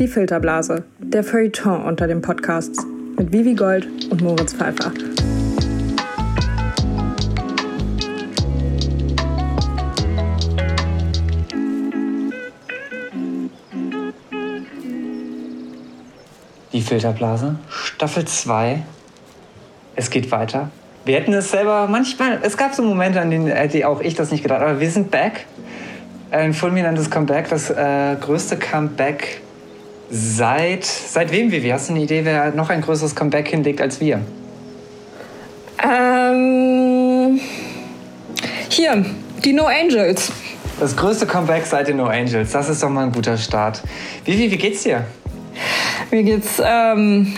Die Filterblase, der Feuilleton unter den Podcasts mit Vivi Gold und Moritz Pfeiffer. Die Filterblase, Staffel 2. Es geht weiter. Wir hätten es selber manchmal, es gab so Momente, an denen hätte auch ich das nicht gedacht, aber wir sind back. Ein fulminantes Comeback, das äh, größte Comeback seit. Seit wem, Vivi? Hast du eine Idee, wer noch ein größeres Comeback hinlegt als wir? Ähm, hier, die No Angels. Das größte Comeback seit den No Angels. Das ist doch mal ein guter Start. Vivi, wie geht's dir? Mir geht's ähm,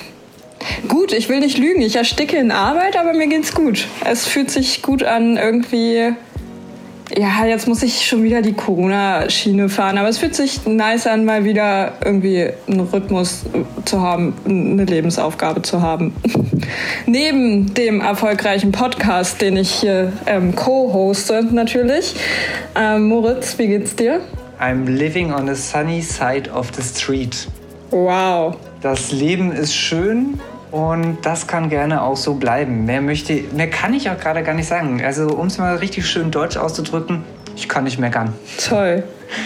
gut. Ich will nicht lügen. Ich ersticke in Arbeit, aber mir geht's gut. Es fühlt sich gut an, irgendwie. Ja, jetzt muss ich schon wieder die Corona-Schiene fahren, aber es fühlt sich nice an, mal wieder irgendwie einen Rhythmus zu haben, eine Lebensaufgabe zu haben. Neben dem erfolgreichen Podcast, den ich hier ähm, co-hoste, natürlich. Ähm, Moritz, wie geht's dir? I'm living on the sunny side of the street. Wow. Das Leben ist schön und das kann gerne auch so bleiben. Mehr möchte, mehr kann ich auch gerade gar nicht sagen. Also um es mal richtig schön deutsch auszudrücken, ich kann nicht meckern. Toll.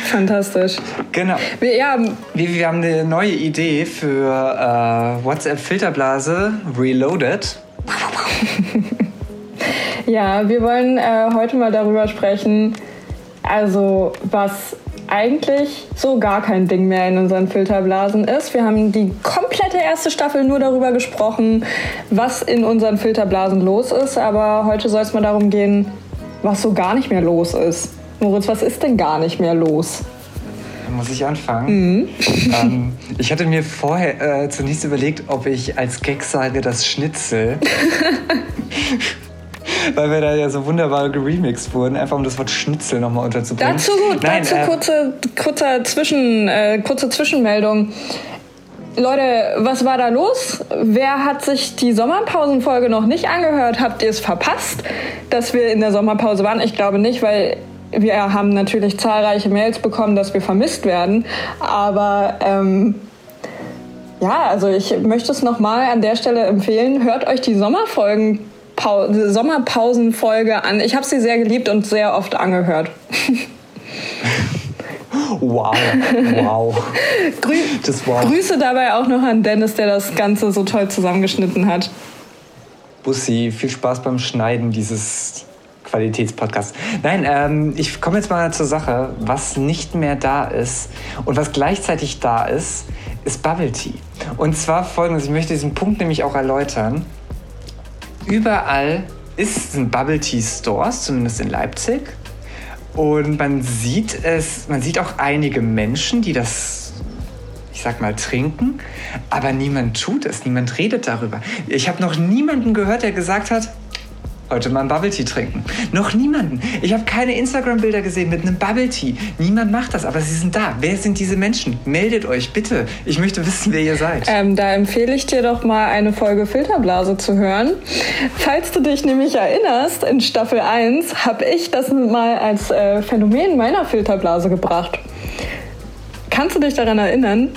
Fantastisch. Genau. Wir, ja, Wir, wir haben eine neue Idee für äh, WhatsApp Filterblase Reloaded. ja, wir wollen äh, heute mal darüber sprechen, also was eigentlich so gar kein Ding mehr in unseren Filterblasen ist. Wir haben die komplette erste Staffel nur darüber gesprochen, was in unseren Filterblasen los ist. Aber heute soll es mal darum gehen, was so gar nicht mehr los ist. Moritz, was ist denn gar nicht mehr los? Muss ich anfangen. Ähm, ich hatte mir vorher äh, zunächst überlegt, ob ich als Gag sage, das Schnitzel. Weil wir da ja so wunderbar geremixed wurden, einfach um das Wort Schnitzel nochmal unterzubringen. Dazu, Nein, dazu äh, kurze, kurze, Zwischen, äh, kurze Zwischenmeldung. Leute, was war da los? Wer hat sich die Sommerpausenfolge noch nicht angehört? Habt ihr es verpasst, dass wir in der Sommerpause waren? Ich glaube nicht, weil wir haben natürlich zahlreiche Mails bekommen, dass wir vermisst werden. Aber ähm, ja, also ich möchte es nochmal an der Stelle empfehlen. Hört euch die Sommerfolgen, Sommerpausenfolge an. Ich habe sie sehr geliebt und sehr oft angehört. Wow, wow. Grü wow. Grüße dabei auch noch an Dennis, der das Ganze so toll zusammengeschnitten hat. Bussi, viel Spaß beim Schneiden dieses Qualitätspodcasts. Nein, ähm, ich komme jetzt mal zur Sache. Was nicht mehr da ist und was gleichzeitig da ist, ist Bubble Tea. Und zwar folgendes, ich möchte diesen Punkt nämlich auch erläutern. Überall ist, sind Bubble Tea Stores, zumindest in Leipzig. Und man sieht es, man sieht auch einige Menschen, die das, ich sag mal, trinken, aber niemand tut es, niemand redet darüber. Ich habe noch niemanden gehört, der gesagt hat, heute mal einen Bubble Tea trinken. Noch niemanden. Ich habe keine Instagram-Bilder gesehen mit einem Bubble Tea. Niemand macht das, aber sie sind da. Wer sind diese Menschen? Meldet euch bitte. Ich möchte wissen, wer ihr seid. Ähm, da empfehle ich dir doch mal eine Folge Filterblase zu hören. Falls du dich nämlich erinnerst, in Staffel 1 habe ich das mal als äh, Phänomen meiner Filterblase gebracht. Kannst du dich daran erinnern?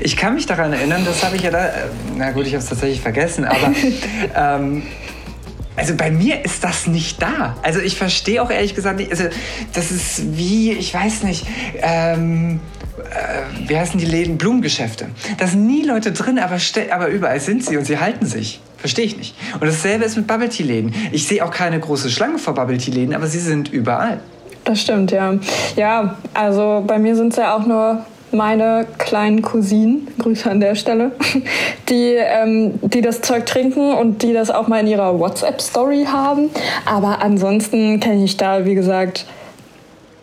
Ich kann mich daran erinnern, das habe ich ja da. äh, Na gut, ich habe es tatsächlich vergessen, aber. ähm, also bei mir ist das nicht da. Also ich verstehe auch ehrlich gesagt nicht. Also das ist wie, ich weiß nicht, ähm, äh, wie heißen die Läden? Blumengeschäfte. Da sind nie Leute drin, aber, aber überall sind sie und sie halten sich. Verstehe ich nicht. Und dasselbe ist mit Bubble Tea Läden. Ich sehe auch keine große Schlange vor Bubble Tea Läden, aber sie sind überall. Das stimmt, ja. Ja, also bei mir sind es ja auch nur meine kleinen Cousinen, Grüße an der Stelle, die, ähm, die das Zeug trinken und die das auch mal in ihrer WhatsApp-Story haben. Aber ansonsten kenne ich da, wie gesagt,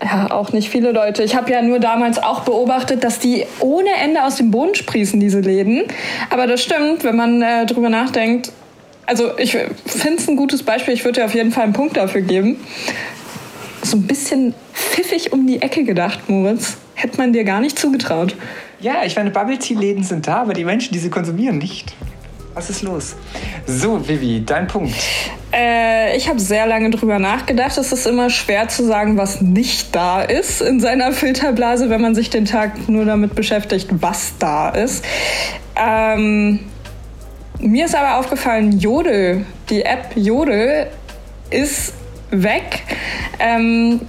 ja, auch nicht viele Leute. Ich habe ja nur damals auch beobachtet, dass die ohne Ende aus dem Boden sprießen, diese Läden. Aber das stimmt, wenn man äh, drüber nachdenkt. Also ich finde es ein gutes Beispiel. Ich würde dir auf jeden Fall einen Punkt dafür geben. So ein bisschen pfiffig um die Ecke gedacht, Moritz. Hätte man dir gar nicht zugetraut. Ja, ich meine, Bubble Tea Läden sind da, aber die Menschen, die sie konsumieren, nicht. Was ist los? So, Vivi, dein Punkt. Äh, ich habe sehr lange drüber nachgedacht. Es ist immer schwer zu sagen, was nicht da ist in seiner Filterblase, wenn man sich den Tag nur damit beschäftigt, was da ist. Ähm, mir ist aber aufgefallen, Jodel, die App Jodel ist weg. Ähm,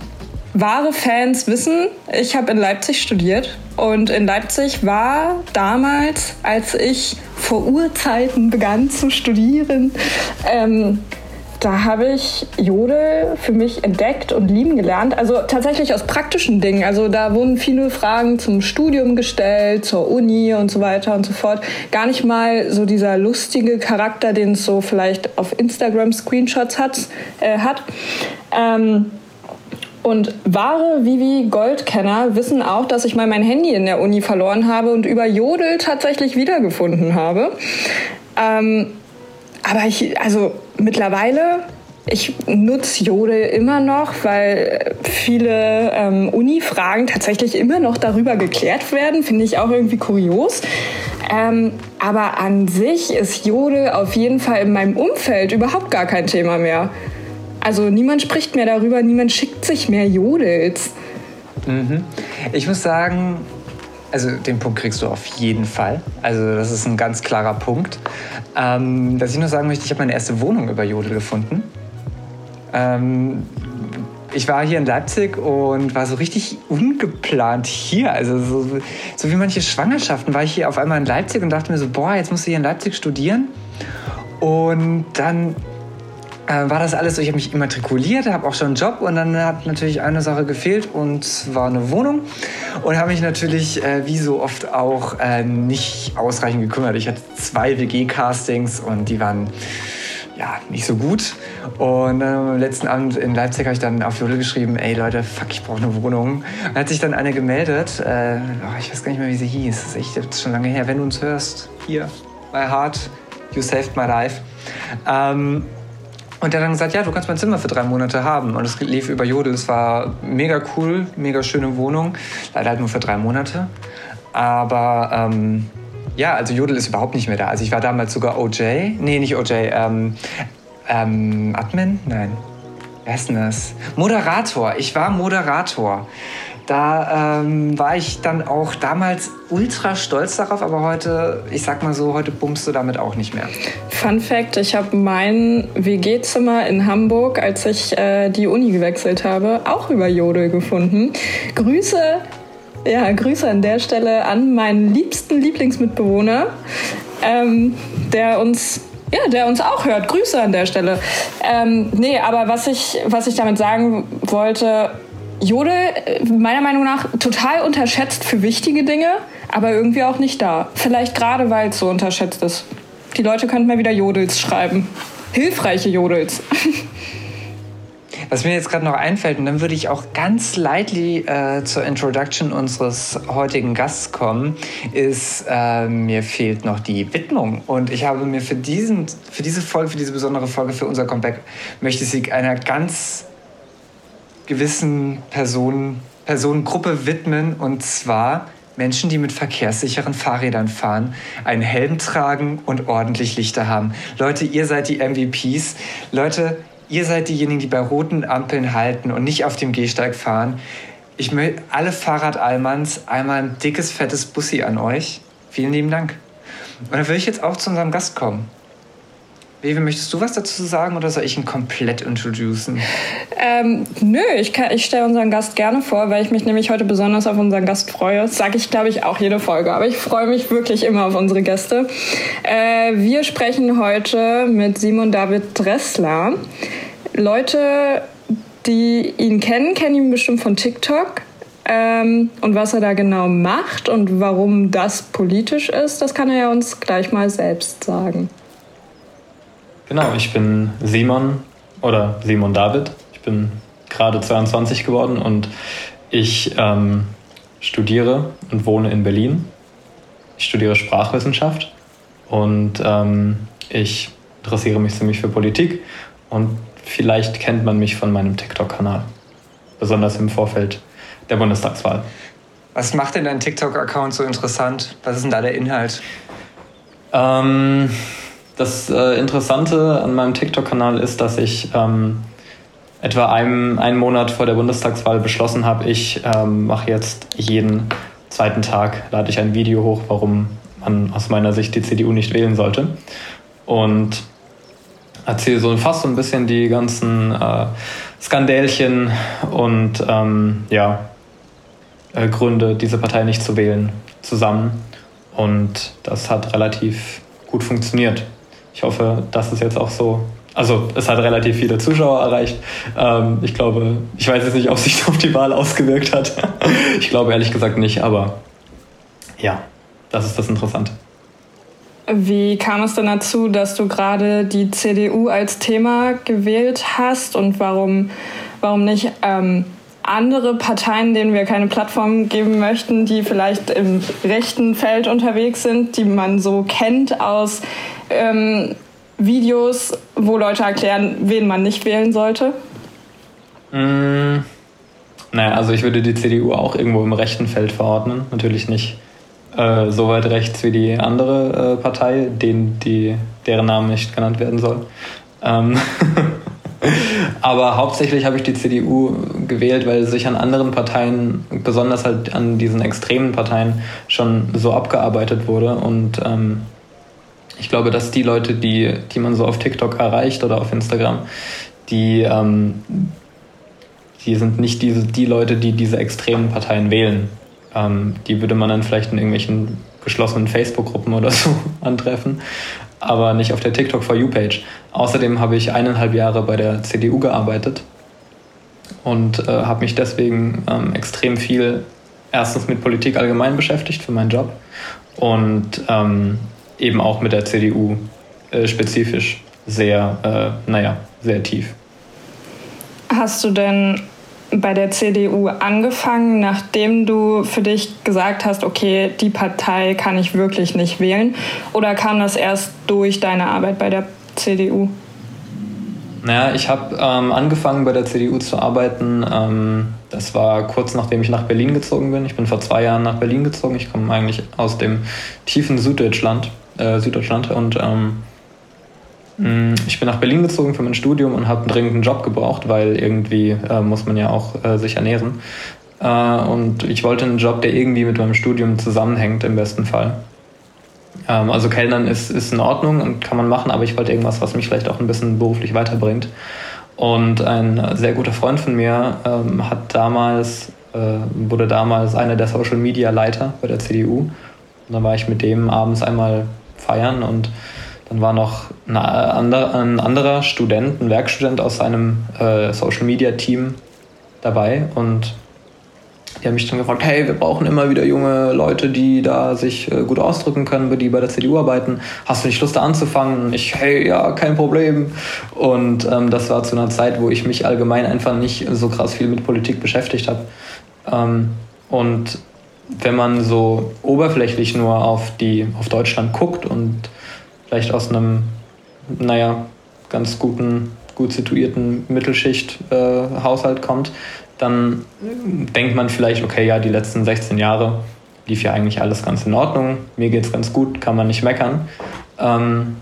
wahre Fans wissen, ich habe in Leipzig studiert und in Leipzig war damals, als ich vor Urzeiten begann zu studieren, ähm, da habe ich Jodel für mich entdeckt und lieben gelernt. Also tatsächlich aus praktischen Dingen. Also da wurden viele Fragen zum Studium gestellt, zur Uni und so weiter und so fort. Gar nicht mal so dieser lustige Charakter, den es so vielleicht auf Instagram Screenshots hat. Äh, hat. Ähm, und wahre Vivi Goldkenner wissen auch, dass ich mal mein Handy in der Uni verloren habe und über Jodel tatsächlich wiedergefunden habe. Ähm, aber ich, also mittlerweile, ich nutze Jodel immer noch, weil viele ähm, Uni-Fragen tatsächlich immer noch darüber geklärt werden. Finde ich auch irgendwie kurios. Ähm, aber an sich ist Jodel auf jeden Fall in meinem Umfeld überhaupt gar kein Thema mehr. Also niemand spricht mehr darüber, niemand schickt sich mehr Jodels. Mhm. Ich muss sagen, also den Punkt kriegst du auf jeden Fall. Also das ist ein ganz klarer Punkt. Ähm, dass ich nur sagen möchte, ich habe meine erste Wohnung über Jodel gefunden. Ähm, ich war hier in Leipzig und war so richtig ungeplant hier. Also so, so, wie manche Schwangerschaften war ich hier auf einmal in Leipzig und dachte mir so, boah, jetzt musst du hier in Leipzig studieren. Und dann äh, war das alles so, ich habe mich immatrikuliert, habe auch schon einen Job und dann hat natürlich eine Sache gefehlt und zwar eine Wohnung und habe mich natürlich äh, wie so oft auch äh, nicht ausreichend gekümmert. Ich hatte zwei WG-Castings und die waren ja, nicht so gut. Und äh, am letzten Abend in Leipzig habe ich dann auf Jule geschrieben, ey Leute, fuck, ich brauche eine Wohnung. Und hat sich dann eine gemeldet, äh, oh, ich weiß gar nicht mehr, wie sie hieß, das ist echt schon lange her. Wenn du uns hörst, hier, my heart, you saved my life. Ähm, und der hat dann gesagt, ja, du kannst mein Zimmer für drei Monate haben. Und es lief über Jodel. Es war mega cool, mega schöne Wohnung. Leider halt nur für drei Monate. Aber ähm, ja, also Jodel ist überhaupt nicht mehr da. Also ich war damals sogar OJ. Nee, nicht OJ. Ähm, ähm, Admin? Nein. Wer ist denn das? Moderator. Ich war Moderator. Da ähm, war ich dann auch damals ultra stolz darauf, aber heute, ich sag mal so, heute bummst du damit auch nicht mehr. Fun Fact: Ich habe mein WG-Zimmer in Hamburg, als ich äh, die Uni gewechselt habe, auch über Jodel gefunden. Grüße, ja, Grüße an der Stelle an meinen liebsten Lieblingsmitbewohner, ähm, der uns ja, der uns auch hört. Grüße an der Stelle. Ähm, nee, aber was ich, was ich damit sagen wollte, Jodel, äh, meiner Meinung nach, total unterschätzt für wichtige Dinge, aber irgendwie auch nicht da. Vielleicht gerade, weil es so unterschätzt ist. Die Leute könnten mal wieder Jodels schreiben. Hilfreiche Jodels. Was mir jetzt gerade noch einfällt, und dann würde ich auch ganz lightly äh, zur Introduction unseres heutigen Gasts kommen, ist, äh, mir fehlt noch die Widmung. Und ich habe mir für, diesen, für diese Folge, für diese besondere Folge, für unser Comeback, möchte ich sie einer ganz gewissen Personen, Personengruppe widmen und zwar Menschen, die mit verkehrssicheren Fahrrädern fahren, einen Helm tragen und ordentlich Lichter haben. Leute, ihr seid die MVPs. Leute, ihr seid diejenigen, die bei roten Ampeln halten und nicht auf dem Gehsteig fahren. Ich möchte alle Fahrradalmans einmal ein dickes, fettes Bussi an euch. Vielen lieben Dank. Und dann würde ich jetzt auch zu unserem Gast kommen. Vivi, möchtest du was dazu sagen oder soll ich ihn komplett introducen? Ähm, nö, ich, ich stelle unseren Gast gerne vor, weil ich mich nämlich heute besonders auf unseren Gast freue. Das sage ich, glaube ich, auch jede Folge. Aber ich freue mich wirklich immer auf unsere Gäste. Äh, wir sprechen heute mit Simon David Dressler. Leute, die ihn kennen, kennen ihn bestimmt von TikTok. Ähm, und was er da genau macht und warum das politisch ist, das kann er ja uns gleich mal selbst sagen. Genau, ich bin Simon oder Simon David. Ich bin gerade 22 geworden und ich ähm, studiere und wohne in Berlin. Ich studiere Sprachwissenschaft und ähm, ich interessiere mich ziemlich für Politik und vielleicht kennt man mich von meinem TikTok-Kanal, besonders im Vorfeld der Bundestagswahl. Was macht denn dein TikTok-Account so interessant? Was ist denn da der Inhalt? Ähm, das äh, Interessante an meinem TikTok-Kanal ist, dass ich ähm, etwa einem, einen Monat vor der Bundestagswahl beschlossen habe, ich ähm, mache jetzt jeden zweiten Tag, lade ich ein Video hoch, warum man aus meiner Sicht die CDU nicht wählen sollte. Und erzähle so fast so ein bisschen die ganzen äh, Skandälchen und ähm, ja, äh, Gründe, diese Partei nicht zu wählen, zusammen. Und das hat relativ gut funktioniert. Ich hoffe, dass es jetzt auch so also es hat relativ viele Zuschauer erreicht. Ähm, ich glaube, ich weiß jetzt nicht, ob sich auf die Wahl ausgewirkt hat. ich glaube ehrlich gesagt nicht, aber ja, das ist das Interessante. Wie kam es denn dazu, dass du gerade die CDU als Thema gewählt hast und warum, warum nicht ähm, andere Parteien, denen wir keine Plattform geben möchten, die vielleicht im rechten Feld unterwegs sind, die man so kennt aus ähm, Videos, wo Leute erklären, wen man nicht wählen sollte? Mm, naja, also ich würde die CDU auch irgendwo im rechten Feld verordnen. Natürlich nicht äh, so weit rechts wie die andere äh, Partei, den, die, deren Name nicht genannt werden soll. Ähm Aber hauptsächlich habe ich die CDU gewählt, weil sich an anderen Parteien, besonders halt an diesen extremen Parteien, schon so abgearbeitet wurde. Und ähm, ich glaube, dass die Leute, die, die man so auf TikTok erreicht oder auf Instagram, die, ähm, die sind nicht diese, die Leute, die diese extremen Parteien wählen. Ähm, die würde man dann vielleicht in irgendwelchen geschlossenen Facebook-Gruppen oder so antreffen, aber nicht auf der TikTok For You-Page. Außerdem habe ich eineinhalb Jahre bei der CDU gearbeitet und äh, habe mich deswegen ähm, extrem viel erstens mit Politik allgemein beschäftigt für meinen Job und ähm, eben auch mit der CDU äh, spezifisch sehr, äh, naja, sehr tief. Hast du denn bei der CDU angefangen, nachdem du für dich gesagt hast, okay, die Partei kann ich wirklich nicht wählen? Oder kam das erst durch deine Arbeit bei der CDU? Naja, ich habe ähm, angefangen bei der CDU zu arbeiten. Ähm, das war kurz nachdem ich nach Berlin gezogen bin. Ich bin vor zwei Jahren nach Berlin gezogen. Ich komme eigentlich aus dem tiefen Süddeutschland äh, Süddeutschland. Und ähm, mm, ich bin nach Berlin gezogen für mein Studium und habe dringend einen Job gebraucht, weil irgendwie äh, muss man ja auch äh, sich ernähren. Äh, und ich wollte einen Job, der irgendwie mit meinem Studium zusammenhängt, im besten Fall. Ähm, also Kellnern ist, ist in Ordnung und kann man machen, aber ich wollte irgendwas, was mich vielleicht auch ein bisschen beruflich weiterbringt. Und ein sehr guter Freund von mir ähm, hat damals, äh, wurde damals einer der Social Media Leiter bei der CDU. Und dann war ich mit dem abends einmal feiern und dann war noch ein anderer Student, ein Werkstudent aus seinem äh, Social Media Team dabei und die haben mich dann gefragt, hey, wir brauchen immer wieder junge Leute, die da sich äh, gut ausdrücken können, die bei der CDU arbeiten. Hast du nicht Lust da anzufangen? Ich, hey, ja, kein Problem. Und ähm, das war zu einer Zeit, wo ich mich allgemein einfach nicht so krass viel mit Politik beschäftigt habe. Ähm, und wenn man so oberflächlich nur auf, die, auf Deutschland guckt und vielleicht aus einem, naja, ganz guten, gut situierten Mittelschicht-Haushalt äh, kommt, dann denkt man vielleicht, okay, ja, die letzten 16 Jahre lief ja eigentlich alles ganz in Ordnung, mir geht es ganz gut, kann man nicht meckern. Ähm,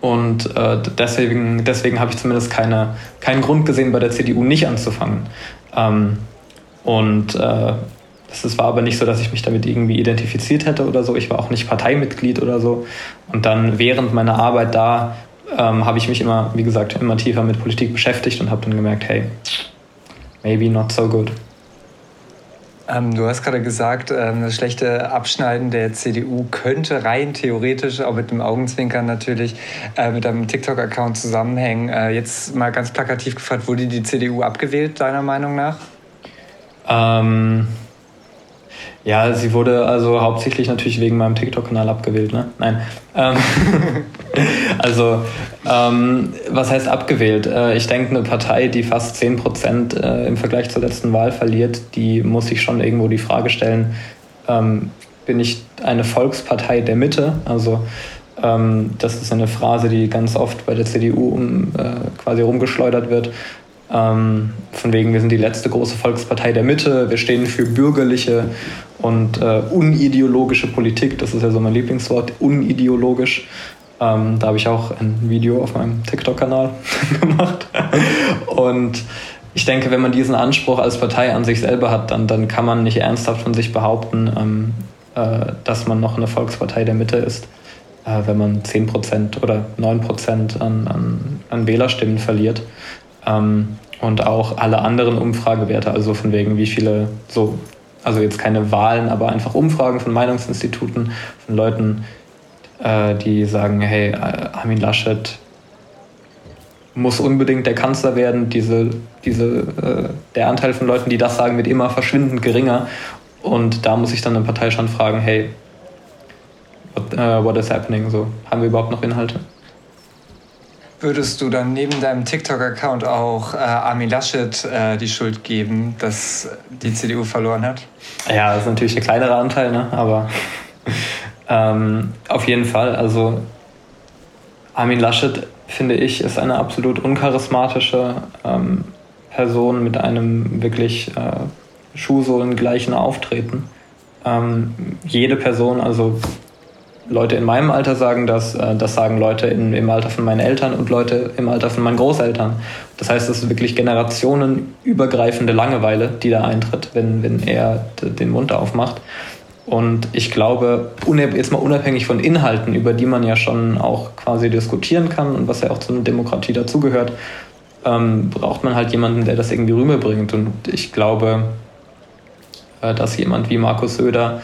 und äh, deswegen, deswegen habe ich zumindest keine, keinen Grund gesehen, bei der CDU nicht anzufangen. Ähm, und äh, es war aber nicht so, dass ich mich damit irgendwie identifiziert hätte oder so. Ich war auch nicht Parteimitglied oder so. Und dann während meiner Arbeit da ähm, habe ich mich immer, wie gesagt, immer tiefer mit Politik beschäftigt und habe dann gemerkt, hey, maybe not so good. Ähm, du hast gerade gesagt, ähm, das schlechte Abschneiden der CDU könnte rein theoretisch, auch mit dem Augenzwinkern natürlich, äh, mit einem TikTok-Account zusammenhängen. Äh, jetzt mal ganz plakativ gefragt, wurde die CDU abgewählt, deiner Meinung nach? Ähm, ja, sie wurde also hauptsächlich natürlich wegen meinem TikTok-Kanal abgewählt, ne? Nein. Ähm, also, ähm, was heißt abgewählt? Äh, ich denke, eine Partei, die fast 10 Prozent äh, im Vergleich zur letzten Wahl verliert, die muss sich schon irgendwo die Frage stellen, ähm, bin ich eine Volkspartei der Mitte? Also, ähm, das ist eine Phrase, die ganz oft bei der CDU um, äh, quasi rumgeschleudert wird. Ähm, von wegen, wir sind die letzte große Volkspartei der Mitte, wir stehen für bürgerliche und äh, unideologische Politik, das ist ja so mein Lieblingswort, unideologisch. Ähm, da habe ich auch ein Video auf meinem TikTok-Kanal gemacht. Und ich denke, wenn man diesen Anspruch als Partei an sich selber hat, dann, dann kann man nicht ernsthaft von sich behaupten, ähm, äh, dass man noch eine Volkspartei der Mitte ist, äh, wenn man 10% oder 9% an, an, an Wählerstimmen verliert. Ähm, und auch alle anderen Umfragewerte, also von wegen wie viele, so, also jetzt keine Wahlen, aber einfach Umfragen von Meinungsinstituten, von Leuten, äh, die sagen, hey, Armin Laschet muss unbedingt der Kanzler werden. Diese, diese, äh, der Anteil von Leuten, die das sagen, wird immer verschwindend geringer. Und da muss ich dann eine Partei schon fragen, hey, what, uh, what is happening? So, haben wir überhaupt noch Inhalte? Würdest du dann neben deinem TikTok-Account auch äh, Armin Laschet äh, die Schuld geben, dass die CDU verloren hat? Ja, das ist natürlich ein kleinerer Anteil, ne? aber ähm, auf jeden Fall. Also Armin Laschet, finde ich, ist eine absolut uncharismatische ähm, Person mit einem wirklich äh, Schuhsohlengleichen Auftreten. Ähm, jede Person, also Leute in meinem Alter sagen das, äh, das sagen Leute in, im Alter von meinen Eltern und Leute im Alter von meinen Großeltern. Das heißt, es ist wirklich generationenübergreifende Langeweile, die da eintritt, wenn, wenn er den Mund aufmacht. Und ich glaube, jetzt mal unabhängig von Inhalten, über die man ja schon auch quasi diskutieren kann und was ja auch zu einer Demokratie dazugehört, ähm, braucht man halt jemanden, der das irgendwie rüberbringt. Und ich glaube, äh, dass jemand wie Markus Söder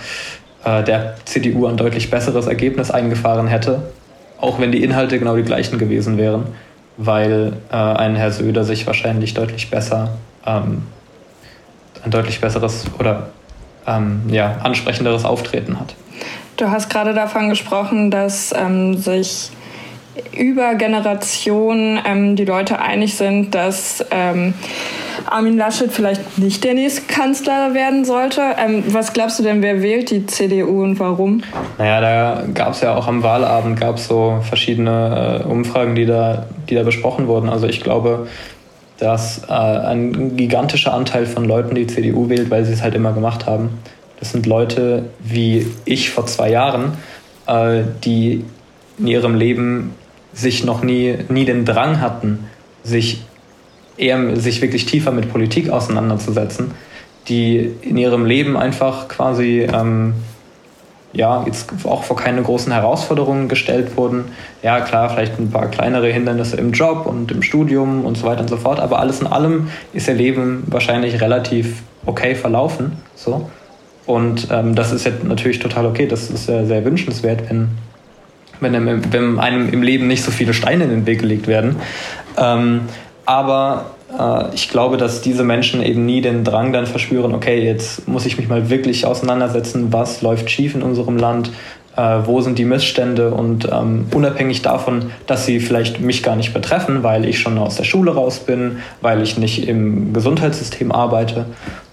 der CDU ein deutlich besseres Ergebnis eingefahren hätte, auch wenn die Inhalte genau die gleichen gewesen wären, weil äh, ein Herr Söder sich wahrscheinlich deutlich besser, ähm, ein deutlich besseres oder ähm, ja, ansprechenderes Auftreten hat. Du hast gerade davon gesprochen, dass ähm, sich über Generationen ähm, die Leute einig sind, dass ähm, Armin Laschet vielleicht nicht der nächste Kanzler werden sollte. Ähm, was glaubst du denn, wer wählt die CDU und warum? Naja, da gab es ja auch am Wahlabend gab so verschiedene äh, Umfragen, die da, die da besprochen wurden. Also ich glaube, dass äh, ein gigantischer Anteil von Leuten die CDU wählt, weil sie es halt immer gemacht haben. Das sind Leute wie ich vor zwei Jahren, äh, die in ihrem Leben sich noch nie, nie den Drang hatten, sich eher sich wirklich tiefer mit Politik auseinanderzusetzen, die in ihrem Leben einfach quasi ähm, ja, jetzt auch vor keine großen Herausforderungen gestellt wurden. Ja, klar, vielleicht ein paar kleinere Hindernisse im Job und im Studium und so weiter und so fort, aber alles in allem ist ihr Leben wahrscheinlich relativ okay verlaufen. So. Und ähm, das ist jetzt natürlich total okay, das ist ja sehr wünschenswert, wenn, wenn, einem, wenn einem im Leben nicht so viele Steine in den Weg gelegt werden. Ähm, aber äh, ich glaube, dass diese Menschen eben nie den Drang dann verspüren, okay, jetzt muss ich mich mal wirklich auseinandersetzen, was läuft schief in unserem Land, äh, wo sind die Missstände und ähm, unabhängig davon, dass sie vielleicht mich gar nicht betreffen, weil ich schon aus der Schule raus bin, weil ich nicht im Gesundheitssystem arbeite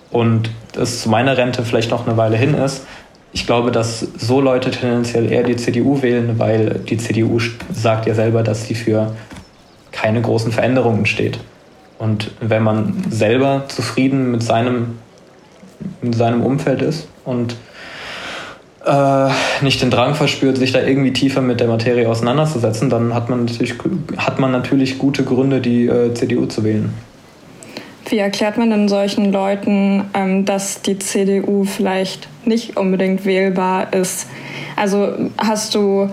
und es zu meiner Rente vielleicht noch eine Weile hin ist. Ich glaube, dass so Leute tendenziell eher die CDU wählen, weil die CDU sagt ja selber, dass sie für keine großen Veränderungen steht. Und wenn man selber zufrieden mit seinem, mit seinem Umfeld ist und äh, nicht den Drang verspürt, sich da irgendwie tiefer mit der Materie auseinanderzusetzen, dann hat man natürlich, hat man natürlich gute Gründe, die äh, CDU zu wählen. Wie erklärt man denn solchen Leuten, ähm, dass die CDU vielleicht nicht unbedingt wählbar ist? Also hast du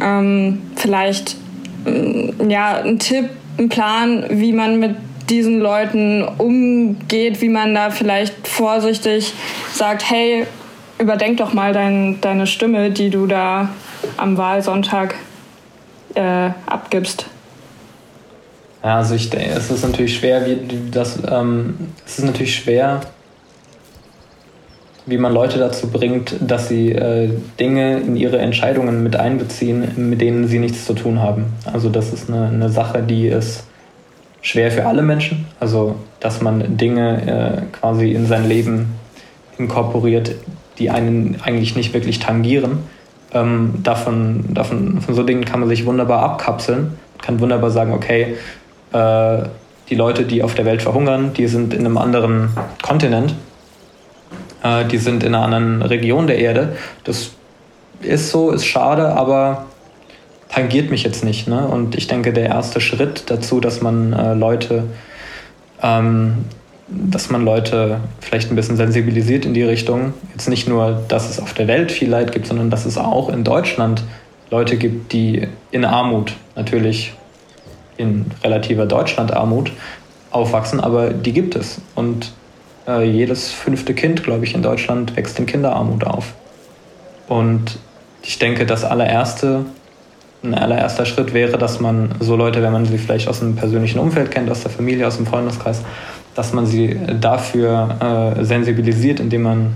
ähm, vielleicht äh, ja, einen Tipp, einen Plan, wie man mit diesen Leuten umgeht, wie man da vielleicht vorsichtig sagt, hey, überdenk doch mal dein, deine Stimme, die du da am Wahlsonntag äh, abgibst. Ja, also ich denke, es ist natürlich schwer, wie das, ähm, es ist natürlich schwer, wie man Leute dazu bringt, dass sie äh, Dinge in ihre Entscheidungen mit einbeziehen, mit denen sie nichts zu tun haben. Also das ist eine, eine Sache, die ist schwer für alle Menschen. Also dass man Dinge äh, quasi in sein Leben inkorporiert, die einen eigentlich nicht wirklich tangieren. Ähm, davon, davon, von so Dingen kann man sich wunderbar abkapseln, kann wunderbar sagen, okay, äh, die Leute, die auf der Welt verhungern, die sind in einem anderen Kontinent äh, die sind in einer anderen Region der Erde. Das ist so, ist schade, aber tangiert mich jetzt nicht. Ne? Und ich denke, der erste Schritt dazu, dass man äh, Leute, ähm, dass man Leute vielleicht ein bisschen sensibilisiert in die Richtung, jetzt nicht nur, dass es auf der Welt viel Leid gibt, sondern dass es auch in Deutschland Leute gibt, die in Armut, natürlich in relativer Deutschland-Armut, aufwachsen, aber die gibt es. Und äh, jedes fünfte Kind, glaube ich, in Deutschland wächst in Kinderarmut auf. Und ich denke, das allererste, ein allererster Schritt wäre, dass man so Leute, wenn man sie vielleicht aus dem persönlichen Umfeld kennt, aus der Familie, aus dem Freundeskreis, dass man sie dafür äh, sensibilisiert, indem man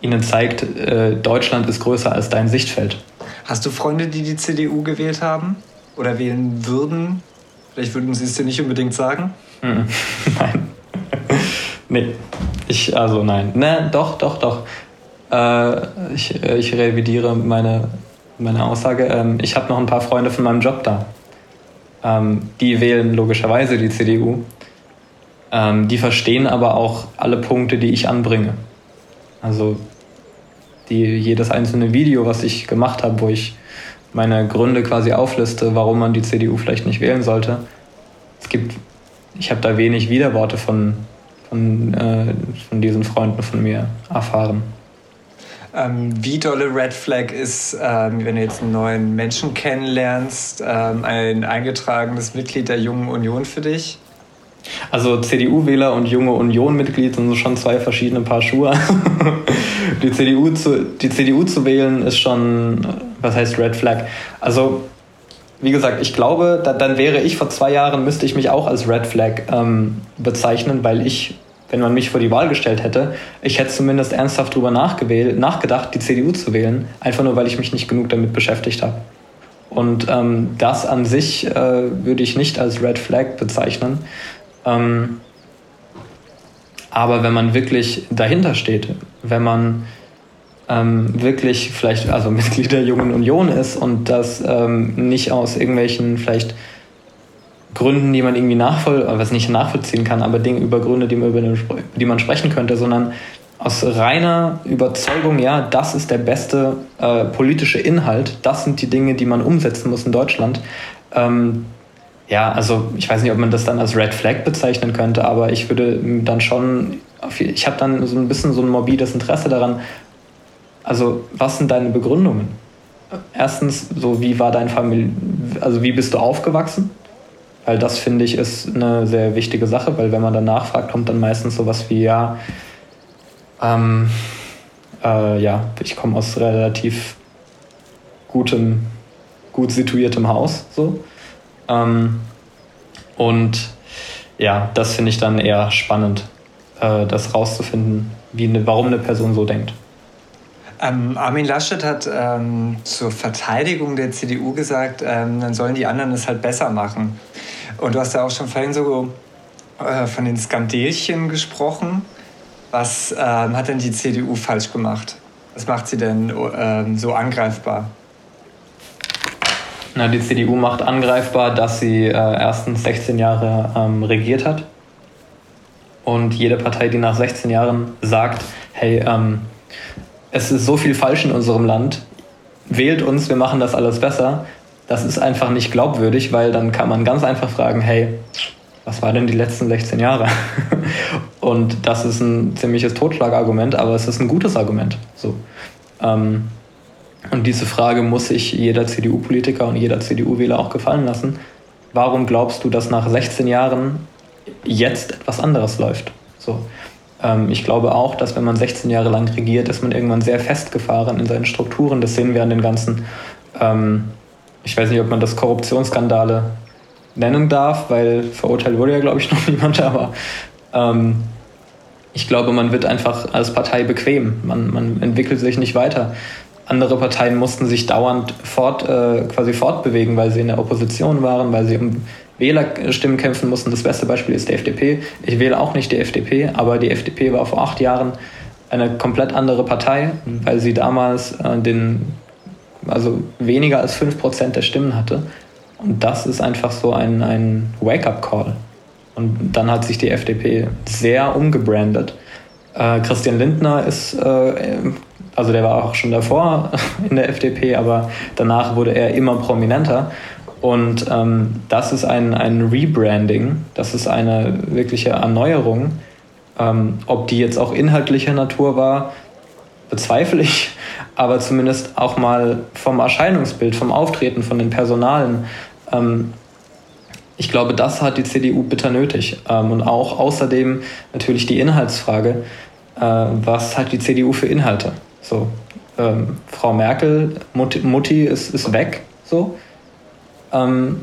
ihnen zeigt, äh, Deutschland ist größer als dein Sichtfeld. Hast du Freunde, die die CDU gewählt haben oder wählen würden? Vielleicht würden sie es dir nicht unbedingt sagen? Mhm. nein. nee. Ich, also nein. Ne, doch, doch, doch. Äh, ich, ich revidiere meine, meine Aussage. Ähm, ich habe noch ein paar Freunde von meinem Job da. Ähm, die wählen logischerweise die CDU. Ähm, die verstehen aber auch alle Punkte, die ich anbringe. Also die, jedes einzelne Video, was ich gemacht habe, wo ich meine Gründe quasi aufliste, warum man die CDU vielleicht nicht wählen sollte. Es gibt, ich habe da wenig Widerworte von, von, äh, von diesen Freunden von mir erfahren. Ähm, wie dolle Red Flag ist, ähm, wenn du jetzt einen neuen Menschen kennenlernst, ähm, ein eingetragenes Mitglied der Jungen Union für dich? Also CDU-Wähler und junge Union-Mitglied sind schon zwei verschiedene Paar Schuhe. die, CDU zu, die CDU zu wählen ist schon, was heißt Red Flag? Also, wie gesagt, ich glaube, da, dann wäre ich vor zwei Jahren, müsste ich mich auch als Red Flag ähm, bezeichnen, weil ich, wenn man mich vor die Wahl gestellt hätte, ich hätte zumindest ernsthaft darüber nachgedacht, die CDU zu wählen, einfach nur, weil ich mich nicht genug damit beschäftigt habe. Und ähm, das an sich äh, würde ich nicht als Red Flag bezeichnen. Ähm, aber wenn man wirklich dahinter steht, wenn man ähm, wirklich vielleicht also Mitglied der Jungen Union ist und das ähm, nicht aus irgendwelchen vielleicht Gründen, die man irgendwie nachvoll, äh, was nicht nachvollziehen kann, aber Dinge über Gründe, die man, über die man sprechen könnte, sondern aus reiner Überzeugung, ja, das ist der beste äh, politische Inhalt, das sind die Dinge, die man umsetzen muss in Deutschland, ähm, ja, also ich weiß nicht, ob man das dann als Red Flag bezeichnen könnte, aber ich würde dann schon, ich habe dann so ein bisschen so ein morbides Interesse daran. Also, was sind deine Begründungen? Erstens, so wie war dein Familie, also wie bist du aufgewachsen? Weil das finde ich ist eine sehr wichtige Sache, weil wenn man dann nachfragt, kommt dann meistens sowas wie, ja, ähm, äh, ja, ich komme aus relativ gutem, gut situiertem Haus, so. Ähm, und ja, das finde ich dann eher spannend, äh, das rauszufinden, wie eine, warum eine Person so denkt. Ähm, Armin Laschet hat ähm, zur Verteidigung der CDU gesagt, ähm, dann sollen die anderen es halt besser machen. Und du hast ja auch schon vorhin so äh, von den Skandelchen gesprochen. Was ähm, hat denn die CDU falsch gemacht? Was macht sie denn ähm, so angreifbar? Na, die CDU macht angreifbar, dass sie äh, erstens 16 Jahre ähm, regiert hat. Und jede Partei, die nach 16 Jahren sagt, hey, ähm, es ist so viel falsch in unserem Land, wählt uns, wir machen das alles besser, das ist einfach nicht glaubwürdig, weil dann kann man ganz einfach fragen, hey, was war denn die letzten 16 Jahre? Und das ist ein ziemliches Totschlagargument, aber es ist ein gutes Argument. So. Ähm, und diese Frage muss sich jeder CDU-Politiker und jeder CDU-Wähler auch gefallen lassen. Warum glaubst du, dass nach 16 Jahren jetzt etwas anderes läuft? So. Ähm, ich glaube auch, dass wenn man 16 Jahre lang regiert, ist man irgendwann sehr festgefahren in seinen Strukturen. Das sehen wir an den ganzen, ähm, ich weiß nicht, ob man das Korruptionsskandale nennen darf, weil verurteilt wurde ja, glaube ich, noch niemand, aber ähm, ich glaube, man wird einfach als Partei bequem. Man, man entwickelt sich nicht weiter andere Parteien mussten sich dauernd fort, äh, quasi fortbewegen, weil sie in der Opposition waren, weil sie um Wählerstimmen kämpfen mussten. Das beste Beispiel ist die FDP. Ich wähle auch nicht die FDP, aber die FDP war vor acht Jahren eine komplett andere Partei, weil sie damals äh, den, also weniger als 5% der Stimmen hatte. Und das ist einfach so ein, ein Wake-up-Call. Und dann hat sich die FDP sehr umgebrandet. Äh, Christian Lindner ist äh, also der war auch schon davor in der FDP, aber danach wurde er immer prominenter. Und ähm, das ist ein, ein Rebranding, das ist eine wirkliche Erneuerung. Ähm, ob die jetzt auch inhaltlicher Natur war, bezweifle ich, aber zumindest auch mal vom Erscheinungsbild, vom Auftreten, von den Personalen. Ähm, ich glaube, das hat die CDU bitter nötig. Ähm, und auch außerdem natürlich die Inhaltsfrage, äh, was hat die CDU für Inhalte? So, ähm, Frau Merkel, Mutti, Mutti ist, ist weg, so. Ähm,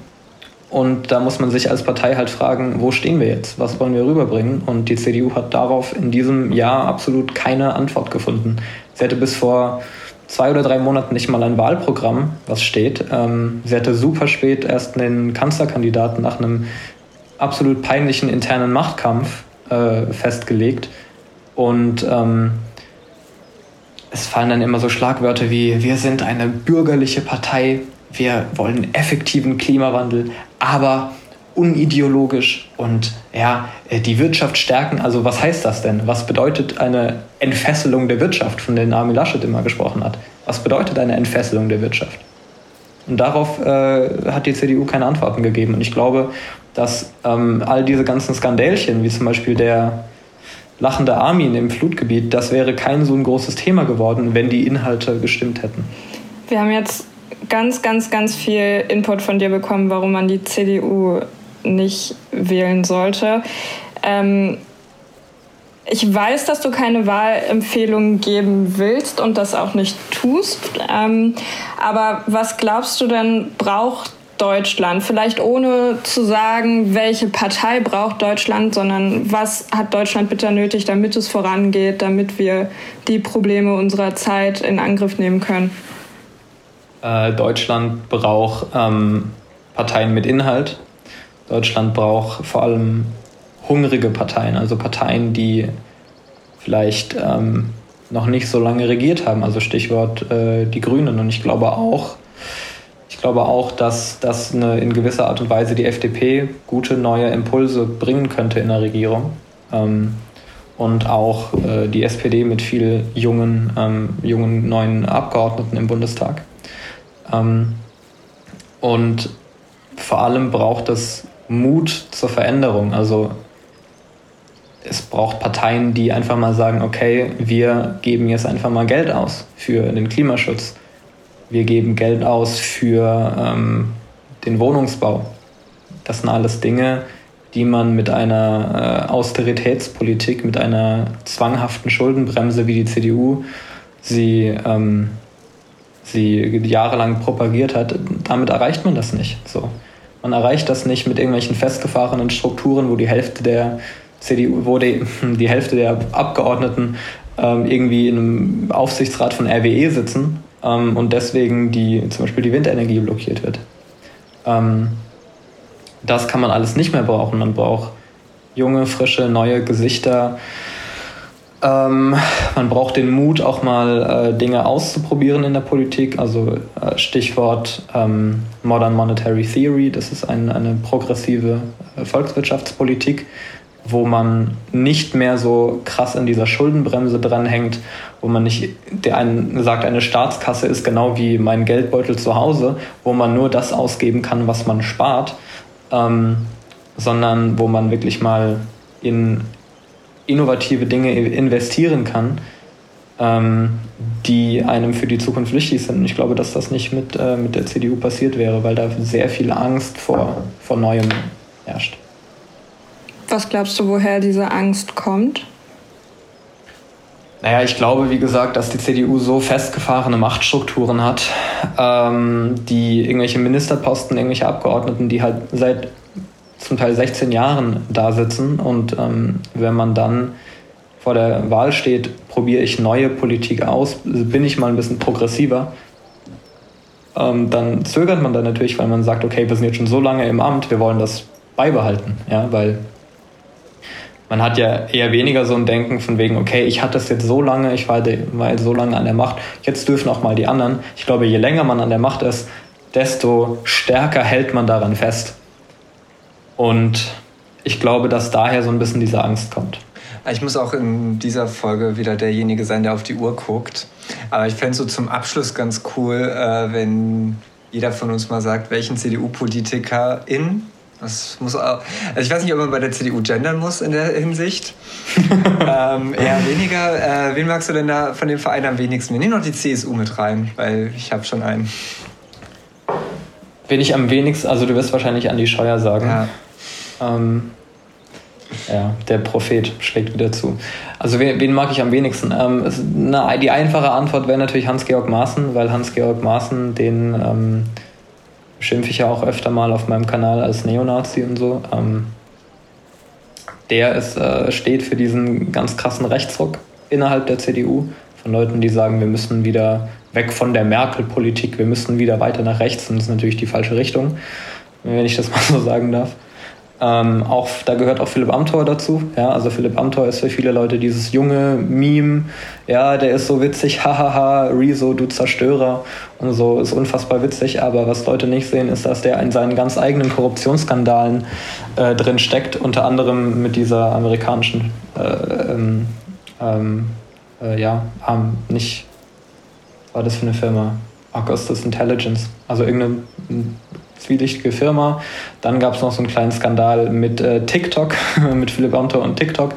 und da muss man sich als Partei halt fragen, wo stehen wir jetzt? Was wollen wir rüberbringen? Und die CDU hat darauf in diesem Jahr absolut keine Antwort gefunden. Sie hätte bis vor zwei oder drei Monaten nicht mal ein Wahlprogramm, was steht. Ähm, sie hatte super spät erst den Kanzlerkandidaten nach einem absolut peinlichen internen Machtkampf äh, festgelegt. Und ähm, es fallen dann immer so Schlagwörter wie, wir sind eine bürgerliche Partei, wir wollen effektiven Klimawandel, aber unideologisch und ja, äh, die Wirtschaft stärken. Also was heißt das denn? Was bedeutet eine Entfesselung der Wirtschaft, von der Armin Laschet immer gesprochen hat? Was bedeutet eine Entfesselung der Wirtschaft? Und darauf äh, hat die CDU keine Antworten gegeben. Und ich glaube, dass ähm, all diese ganzen Skandälchen, wie zum Beispiel der lachende Armin im Flutgebiet, das wäre kein so ein großes Thema geworden, wenn die Inhalte gestimmt hätten. Wir haben jetzt ganz, ganz, ganz viel Input von dir bekommen, warum man die CDU nicht wählen sollte. Ähm, ich weiß, dass du keine Wahlempfehlungen geben willst und das auch nicht tust. Ähm, aber was glaubst du denn, braucht Deutschland? Vielleicht ohne zu sagen, welche Partei braucht Deutschland, sondern was hat Deutschland bitte nötig, damit es vorangeht, damit wir die Probleme unserer Zeit in Angriff nehmen können? Äh, Deutschland braucht ähm, Parteien mit Inhalt. Deutschland braucht vor allem hungrige Parteien, also Parteien, die vielleicht ähm, noch nicht so lange regiert haben. Also Stichwort äh, die Grünen. Und ich glaube auch, ich glaube auch, dass das in gewisser Art und Weise die FDP gute neue Impulse bringen könnte in der Regierung. Ähm, und auch äh, die SPD mit viel jungen, ähm, jungen neuen Abgeordneten im Bundestag. Ähm, und vor allem braucht es Mut zur Veränderung. Also es braucht Parteien, die einfach mal sagen, okay, wir geben jetzt einfach mal Geld aus für den Klimaschutz. Wir geben Geld aus für ähm, den Wohnungsbau. Das sind alles Dinge, die man mit einer äh, Austeritätspolitik, mit einer zwanghaften Schuldenbremse wie die CDU sie ähm, sie jahrelang propagiert hat, damit erreicht man das nicht. So. Man erreicht das nicht mit irgendwelchen festgefahrenen Strukturen, wo die Hälfte der CDU, wo die, die Hälfte der Abgeordneten ähm, irgendwie in einem Aufsichtsrat von RWE sitzen ähm, und deswegen die, zum Beispiel die Windenergie blockiert wird. Ähm, das kann man alles nicht mehr brauchen. Man braucht junge, frische, neue Gesichter, ähm, man braucht den Mut, auch mal äh, Dinge auszuprobieren in der Politik. Also äh, Stichwort ähm, Modern Monetary Theory, das ist ein, eine progressive äh, Volkswirtschaftspolitik, wo man nicht mehr so krass in dieser Schuldenbremse dranhängt, wo man nicht, der einen sagt, eine Staatskasse ist genau wie mein Geldbeutel zu Hause, wo man nur das ausgeben kann, was man spart, ähm, sondern wo man wirklich mal in innovative Dinge investieren kann, ähm, die einem für die Zukunft wichtig sind. Und ich glaube, dass das nicht mit, äh, mit der CDU passiert wäre, weil da sehr viel Angst vor, vor Neuem herrscht. Was glaubst du, woher diese Angst kommt? Naja, ich glaube, wie gesagt, dass die CDU so festgefahrene Machtstrukturen hat, ähm, die irgendwelche Ministerposten, irgendwelche Abgeordneten, die halt seit zum Teil 16 Jahren da sitzen. Und ähm, wenn man dann vor der Wahl steht, probiere ich neue Politik aus, bin ich mal ein bisschen progressiver, ähm, dann zögert man dann natürlich, weil man sagt, okay, wir sind jetzt schon so lange im Amt, wir wollen das beibehalten. Ja, weil man hat ja eher weniger so ein Denken von wegen, okay, ich hatte das jetzt so lange, ich war, war so lange an der Macht, jetzt dürfen auch mal die anderen. Ich glaube, je länger man an der Macht ist, desto stärker hält man daran fest. Und ich glaube, dass daher so ein bisschen diese Angst kommt. Ich muss auch in dieser Folge wieder derjenige sein, der auf die Uhr guckt. Aber ich fände es so zum Abschluss ganz cool, äh, wenn jeder von uns mal sagt, welchen CDU-Politiker in das muss auch, also ich weiß nicht, ob man bei der CDU gendern muss in der Hinsicht. ähm, eher weniger. Äh, wen magst du denn da von dem Verein am wenigsten? Wir nehmen noch die CSU mit rein, weil ich habe schon einen. Wen ich am wenigsten, also du wirst wahrscheinlich an die Scheuer sagen. Ja. Ähm, ja, der Prophet schlägt wieder zu. Also wen, wen mag ich am wenigsten? Ähm, es, na, die einfache Antwort wäre natürlich Hans-Georg Maaßen, weil Hans-Georg Maaßen den ähm, schimpfe ich ja auch öfter mal auf meinem Kanal als Neonazi und so. Ähm, der ist, äh, steht für diesen ganz krassen Rechtsruck innerhalb der CDU von Leuten, die sagen, wir müssen wieder weg von der Merkel-Politik, wir müssen wieder weiter nach rechts. Und das ist natürlich die falsche Richtung, wenn ich das mal so sagen darf. Ähm, auch, da gehört auch Philipp Amthor dazu. Ja, also Philipp Amthor ist für viele Leute dieses junge Meme. Ja, der ist so witzig, hahaha, Rezo, du Zerstörer und so, ist unfassbar witzig. Aber was Leute nicht sehen, ist, dass der in seinen ganz eigenen Korruptionsskandalen äh, drin steckt. Unter anderem mit dieser amerikanischen, äh, ähm, ähm, äh, ja, nicht, war das für eine Firma? Augustus Intelligence. Also irgendeine zwielichtige Firma. Dann gab es noch so einen kleinen Skandal mit äh, TikTok, mit Philipp Amthor und TikTok.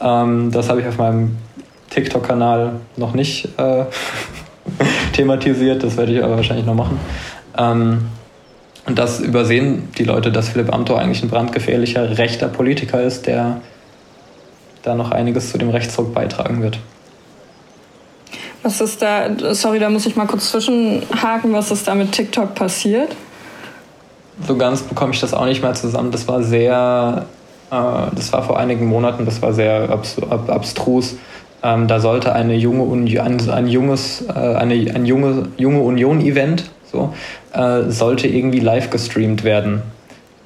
Ähm, das habe ich auf meinem TikTok-Kanal noch nicht äh, thematisiert, das werde ich aber wahrscheinlich noch machen. Ähm, und das übersehen die Leute, dass Philipp Amthor eigentlich ein brandgefährlicher rechter Politiker ist, der da noch einiges zu dem Rechtsruck beitragen wird. Was ist da, sorry, da muss ich mal kurz zwischenhaken, was ist da mit TikTok passiert? so ganz bekomme ich das auch nicht mehr zusammen. Das war sehr, äh, das war vor einigen Monaten, das war sehr abs ab abstrus. Ähm, da sollte eine junge Union, ein, ein junges, äh, eine, ein junge, junge Union-Event so, äh, sollte irgendwie live gestreamt werden.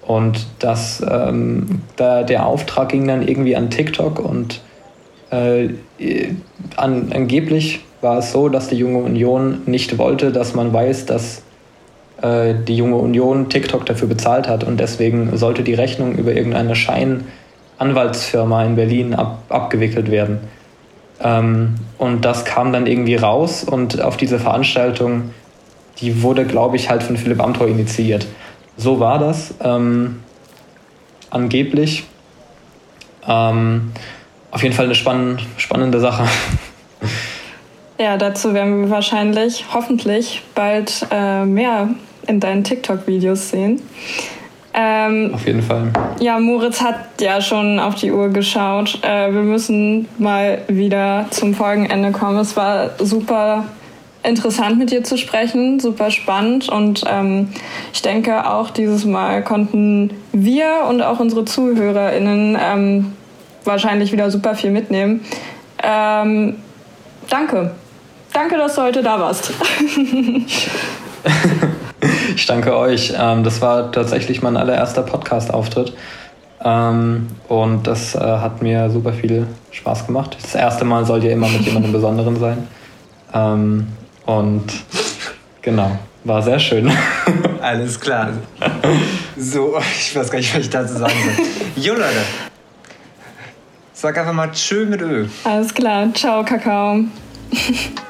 Und das, ähm, da, der Auftrag ging dann irgendwie an TikTok und äh, an, angeblich war es so, dass die junge Union nicht wollte, dass man weiß, dass äh, die junge Union TikTok dafür bezahlt hat und deswegen sollte die Rechnung über irgendeine Scheinanwaltsfirma in Berlin ab, abgewickelt werden. Ähm, und das kam dann irgendwie raus und auf diese Veranstaltung, die wurde, glaube ich, halt von Philipp Amthor initiiert. So war das. Ähm, angeblich. Ähm, auf jeden Fall eine spann spannende Sache. Ja, dazu werden wir wahrscheinlich, hoffentlich, bald äh, mehr in deinen TikTok-Videos sehen. Ähm, auf jeden Fall. Ja, Moritz hat ja schon auf die Uhr geschaut. Äh, wir müssen mal wieder zum Folgenende kommen. Es war super interessant mit dir zu sprechen, super spannend und ähm, ich denke auch dieses Mal konnten wir und auch unsere ZuhörerInnen ähm, wahrscheinlich wieder super viel mitnehmen. Ähm, danke. Danke, dass du heute da warst. Ich danke euch. Ähm, das war tatsächlich mein allererster Podcast-Auftritt. Ähm, und das äh, hat mir super viel Spaß gemacht. Das erste Mal soll ja immer mit jemandem Besonderen sein. Ähm, und genau, war sehr schön. Alles klar. So, ich weiß gar nicht, was ich dazu sagen soll. Jo, Leute. Sag einfach mal Tschö mit Ö. Alles klar. Ciao, Kakao.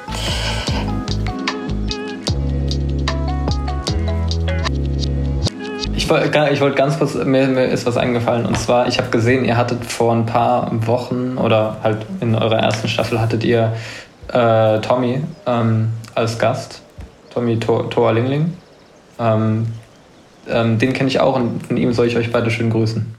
ich wollte ganz kurz, mir, mir, ist was eingefallen. Und zwar, ich habe gesehen, ihr hattet vor ein paar Wochen oder halt in eurer ersten Staffel hattet ihr äh, Tommy ähm, als Gast. Tommy Thor Lingling. Ähm, ähm, den kenne ich auch und von ihm soll ich euch beide schön grüßen.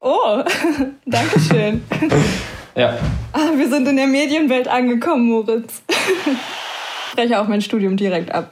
Oh, danke schön. ja. Ah, wir sind in der Medienwelt angekommen, Moritz. ich spreche auch mein Studium direkt ab.